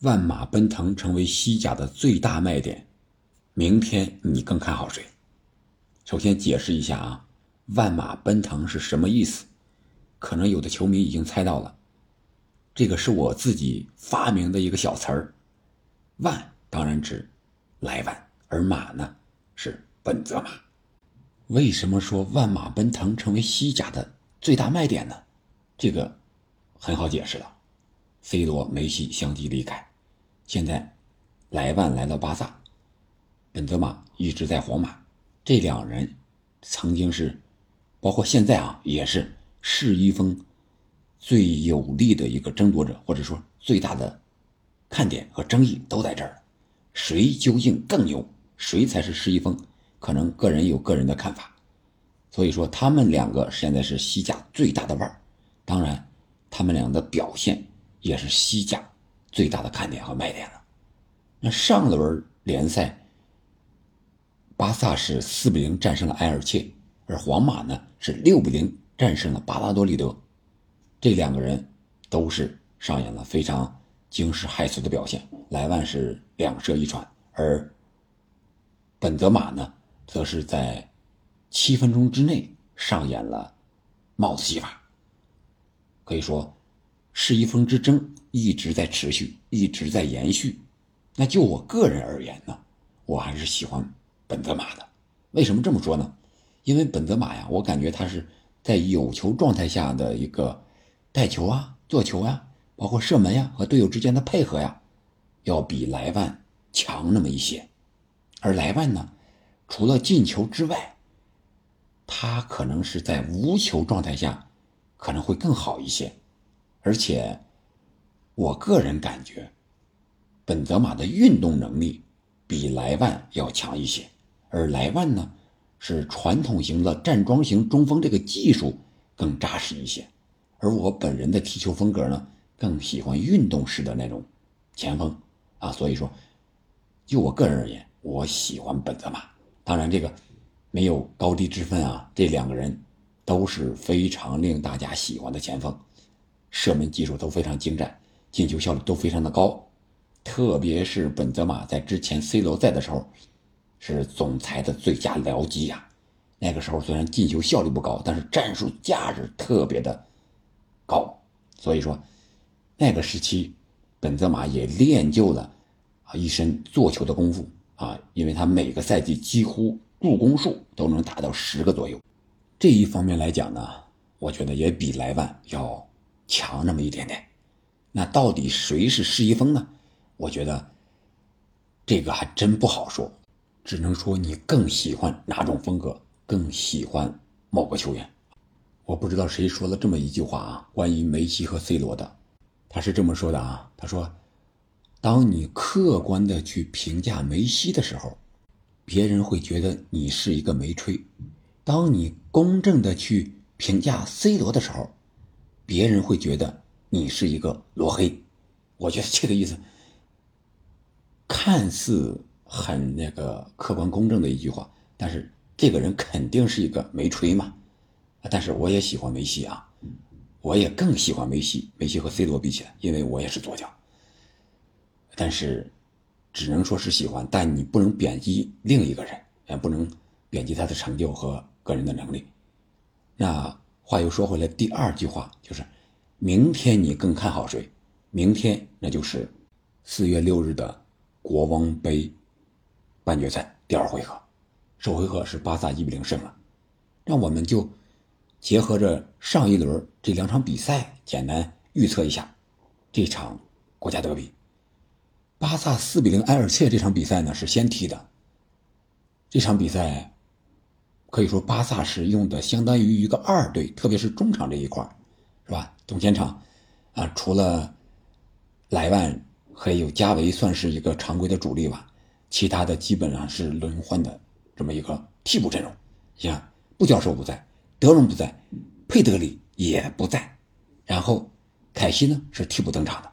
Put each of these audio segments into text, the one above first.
万马奔腾成为西甲的最大卖点，明天你更看好谁？首先解释一下啊，万马奔腾是什么意思？可能有的球迷已经猜到了，这个是我自己发明的一个小词儿。万当然指莱万，而马呢是本泽马。为什么说万马奔腾成为西甲的最大卖点呢？这个很好解释了，C 罗、梅西相继离开，现在莱万来到巴萨，本泽马一直在皇马，这两人曾经是，包括现在啊，也是世一峰最有力的一个争夺者，或者说最大的看点和争议都在这儿，谁究竟更牛，谁才是世一峰？可能个人有个人的看法，所以说他们两个现在是西甲最大的腕儿。当然，他们俩的表现也是西甲最大的看点和卖点了。那上轮联赛，巴萨是四比零战胜了埃尔切，而皇马呢是六比零战胜了巴拉多利德。这两个人都是上演了非常惊世骇俗的表现。莱万是两射一传，而本泽马呢，则是在七分钟之内上演了帽子戏法。可以说，世一锋之争一直在持续，一直在延续。那就我个人而言呢，我还是喜欢本泽马的。为什么这么说呢？因为本泽马呀，我感觉他是在有球状态下的一个带球啊、做球啊，包括射门呀和队友之间的配合呀，要比莱万强那么一些。而莱万呢，除了进球之外，他可能是在无球状态下。可能会更好一些，而且，我个人感觉，本泽马的运动能力比莱万要强一些，而莱万呢是传统型的站桩型中锋，这个技术更扎实一些，而我本人的踢球风格呢更喜欢运动式的那种前锋啊，所以说，就我个人而言，我喜欢本泽马。当然，这个没有高低之分啊，这两个人。都是非常令大家喜欢的前锋，射门技术都非常精湛，进球效率都非常的高。特别是本泽马在之前 C 罗在的时候，是总裁的最佳僚机呀。那个时候虽然进球效率不高，但是战术价值特别的高。所以说，那个时期，本泽马也练就了啊一身做球的功夫啊，因为他每个赛季几乎助攻数都能达到十个左右。这一方面来讲呢，我觉得也比莱万要强那么一点点。那到底谁是世一锋呢？我觉得这个还真不好说，只能说你更喜欢哪种风格，更喜欢某个球员。我不知道谁说了这么一句话啊，关于梅西和 C 罗的，他是这么说的啊，他说：“当你客观的去评价梅西的时候，别人会觉得你是一个没吹。”当你公正的去评价 C 罗的时候，别人会觉得你是一个罗黑。我觉得这个意思看似很那个客观公正的一句话，但是这个人肯定是一个没吹嘛。但是我也喜欢梅西啊，我也更喜欢梅西。梅西和 C 罗比起来，因为我也是左脚。但是只能说是喜欢，但你不能贬低另一个人，也不能贬低他的成就和。个人的能力，那话又说回来，第二句话就是，明天你更看好谁？明天那就是四月六日的国王杯半决赛第二回合，首回合是巴萨一比零胜了。那我们就结合着上一轮这两场比赛，简单预测一下这场国家德比。巴萨四比零埃尔切这场比赛呢是先踢的，这场比赛。可以说，巴萨是用的相当于一个二队，特别是中场这一块是吧？中前场，啊，除了莱万还有加维算是一个常规的主力吧，其他的基本上是轮换的这么一个替补阵容。像布教授不在，德容不在，佩德里也不在，然后凯西呢是替补登场的，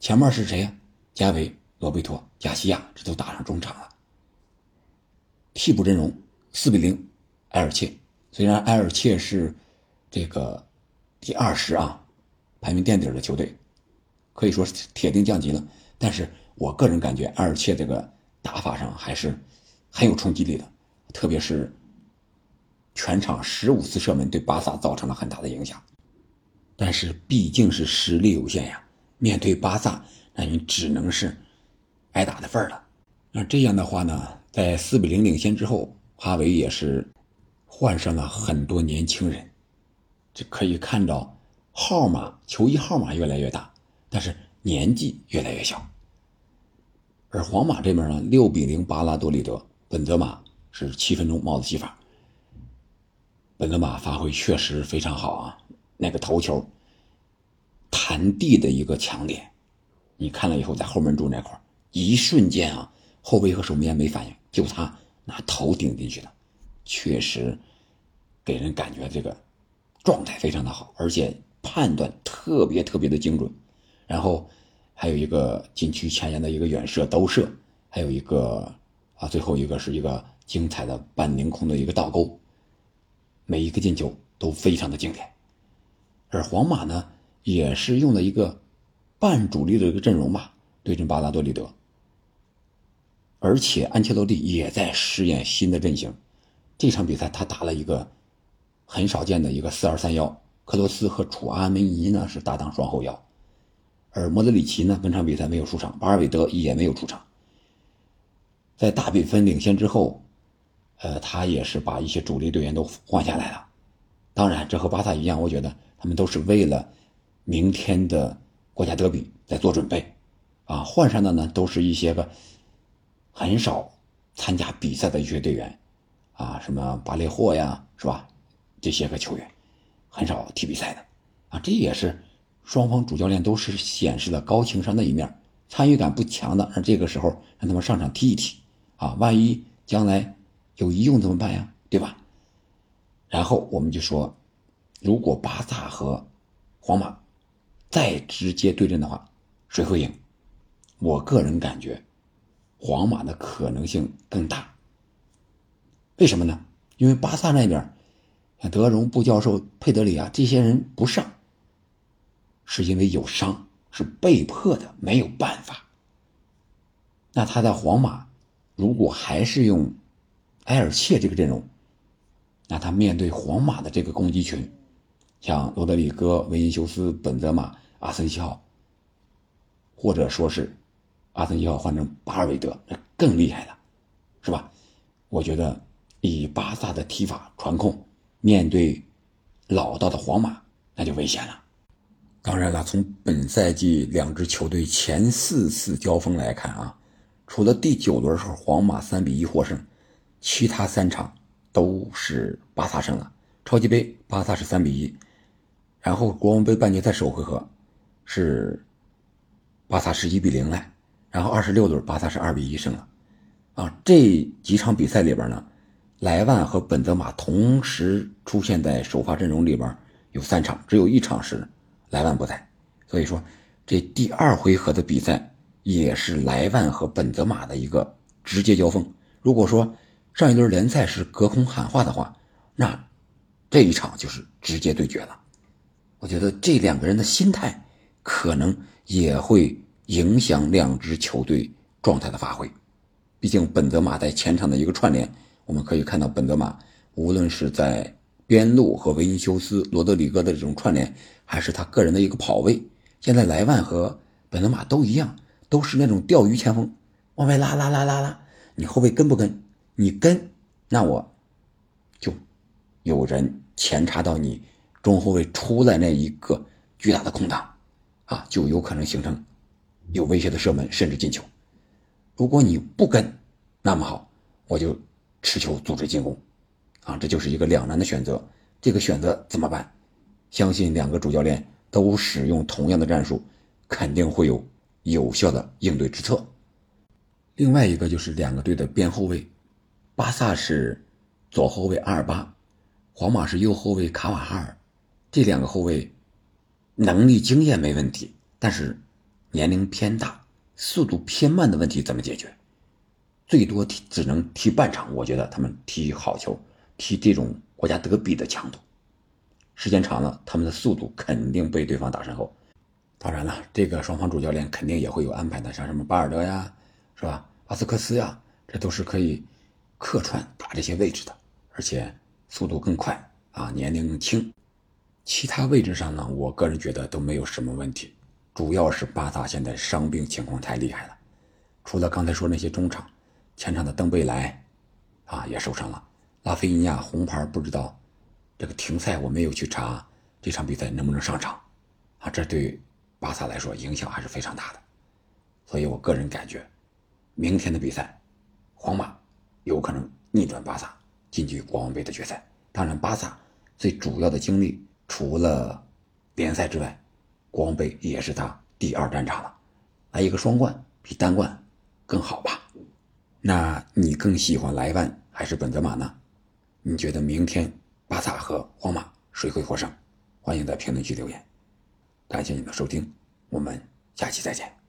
前面是谁呀？加维、罗贝托、加西亚，这都打上中场了。替补阵容四比零。埃尔切，虽然埃尔切是这个第二十啊，排名垫底的球队，可以说是铁定降级了。但是我个人感觉埃尔切这个打法上还是很有冲击力的，特别是全场十五次射门对巴萨造成了很大的影响。但是毕竟是实力有限呀，面对巴萨，那你只能是挨打的份儿了。那这样的话呢，在四比零领先之后，哈维也是换上了很多年轻人，这可以看到号码球衣号码越来越大，但是年纪越来越小。而皇马这边呢，六比零巴拉多利德，本泽马是七分钟帽子戏法。本泽马发挥确实非常好啊。那个头球弹地的一个强点，你看了以后，在后门柱那块一瞬间啊，后卫和守门员没反应，就他拿头顶进去的，确实给人感觉这个状态非常的好，而且判断特别特别的精准。然后还有一个禁区前沿的一个远射兜射，还有一个啊，最后一个是一个精彩的半凌空的一个倒钩，每一个进球都非常的经典。而皇马呢，也是用了一个半主力的一个阵容吧，对阵巴拉多利德。而且安切洛蒂也在试验新的阵型。这场比赛他打了一个很少见的一个四二三幺，克罗斯和楚阿梅尼呢是搭档双后腰，而莫德里奇呢本场比赛没有出场，巴尔韦德也没有出场。在大比分领先之后，呃，他也是把一些主力队员都换下来了。当然，这和巴萨一样，我觉得。他们都是为了明天的国家德比在做准备，啊，换上的呢都是一些个很少参加比赛的一些队员，啊，什么巴列霍呀，是吧？这些个球员很少踢比赛的，啊，这也是双方主教练都是显示了高情商的一面，参与感不强的，让这个时候让他们上场踢一踢，啊，万一将来有一用怎么办呀？对吧？然后我们就说。如果巴萨和皇马再直接对阵的话，谁会赢？我个人感觉，皇马的可能性更大。为什么呢？因为巴萨那边像德容、布教授、佩德里啊这些人不上，是因为有伤，是被迫的，没有办法。那他在皇马，如果还是用埃尔切这个阵容，那他面对皇马的这个攻击群。像罗德里戈、维因修斯、本泽马、阿森西奥，或者说是阿森西奥换成巴尔韦德，那更厉害了，是吧？我觉得以巴萨的踢法传控，面对老道的皇马，那就危险了。当然了，从本赛季两支球队前四次交锋来看啊，除了第九轮时候皇马三比一获胜，其他三场都是巴萨胜了。超级杯巴萨是三比一。然后国王杯半决赛首回合，是巴萨是一比零来，然后二十六轮巴萨是二比一胜了，啊，这几场比赛里边呢，莱万和本泽马同时出现在首发阵容里边有三场，只有一场是莱万不在，所以说这第二回合的比赛也是莱万和本泽马的一个直接交锋。如果说上一轮联赛是隔空喊话的话，那这一场就是直接对决了。我觉得这两个人的心态可能也会影响两支球队状态的发挥。毕竟本泽马在前场的一个串联，我们可以看到本泽马无论是在边路和维尼修斯、罗德里戈的这种串联，还是他个人的一个跑位，现在莱万和本泽马都一样，都是那种钓鱼前锋，往外拉拉拉拉拉，你后卫跟不跟？你跟，那我就有人前插到你。中后卫出来那一个巨大的空档，啊，就有可能形成有威胁的射门，甚至进球。如果你不跟，那么好，我就持球组织进攻，啊，这就是一个两难的选择。这个选择怎么办？相信两个主教练都使用同样的战术，肯定会有有效的应对之策。另外一个就是两个队的边后卫，巴萨是左后卫阿尔巴，皇马是右后卫卡瓦哈尔。这两个后卫能力、经验没问题，但是年龄偏大、速度偏慢的问题怎么解决？最多踢只能踢半场。我觉得他们踢好球，踢这种国家德比的强度，时间长了，他们的速度肯定被对方打身后。当然了，这个双方主教练肯定也会有安排的，像什么巴尔德呀，是吧？阿斯克斯呀，这都是可以客串打这些位置的，而且速度更快啊，年龄更轻。其他位置上呢，我个人觉得都没有什么问题，主要是巴萨现在伤病情况太厉害了。除了刚才说那些中场，前场的登贝莱啊也受伤了，拉菲尼亚红牌不知道这个停赛，我没有去查这场比赛能不能上场啊，这对。巴萨来说影响还是非常大的，所以我个人感觉，明天的比赛，皇马有可能逆转巴萨晋级国王杯的决赛。当然，巴萨最主要的精力除了联赛之外，国王杯也是他第二战场了。来一个双冠比单冠更好吧？那你更喜欢莱万还是本泽马呢？你觉得明天巴萨和皇马谁会获胜？欢迎在评论区留言。感谢你的收听，我们下期再见。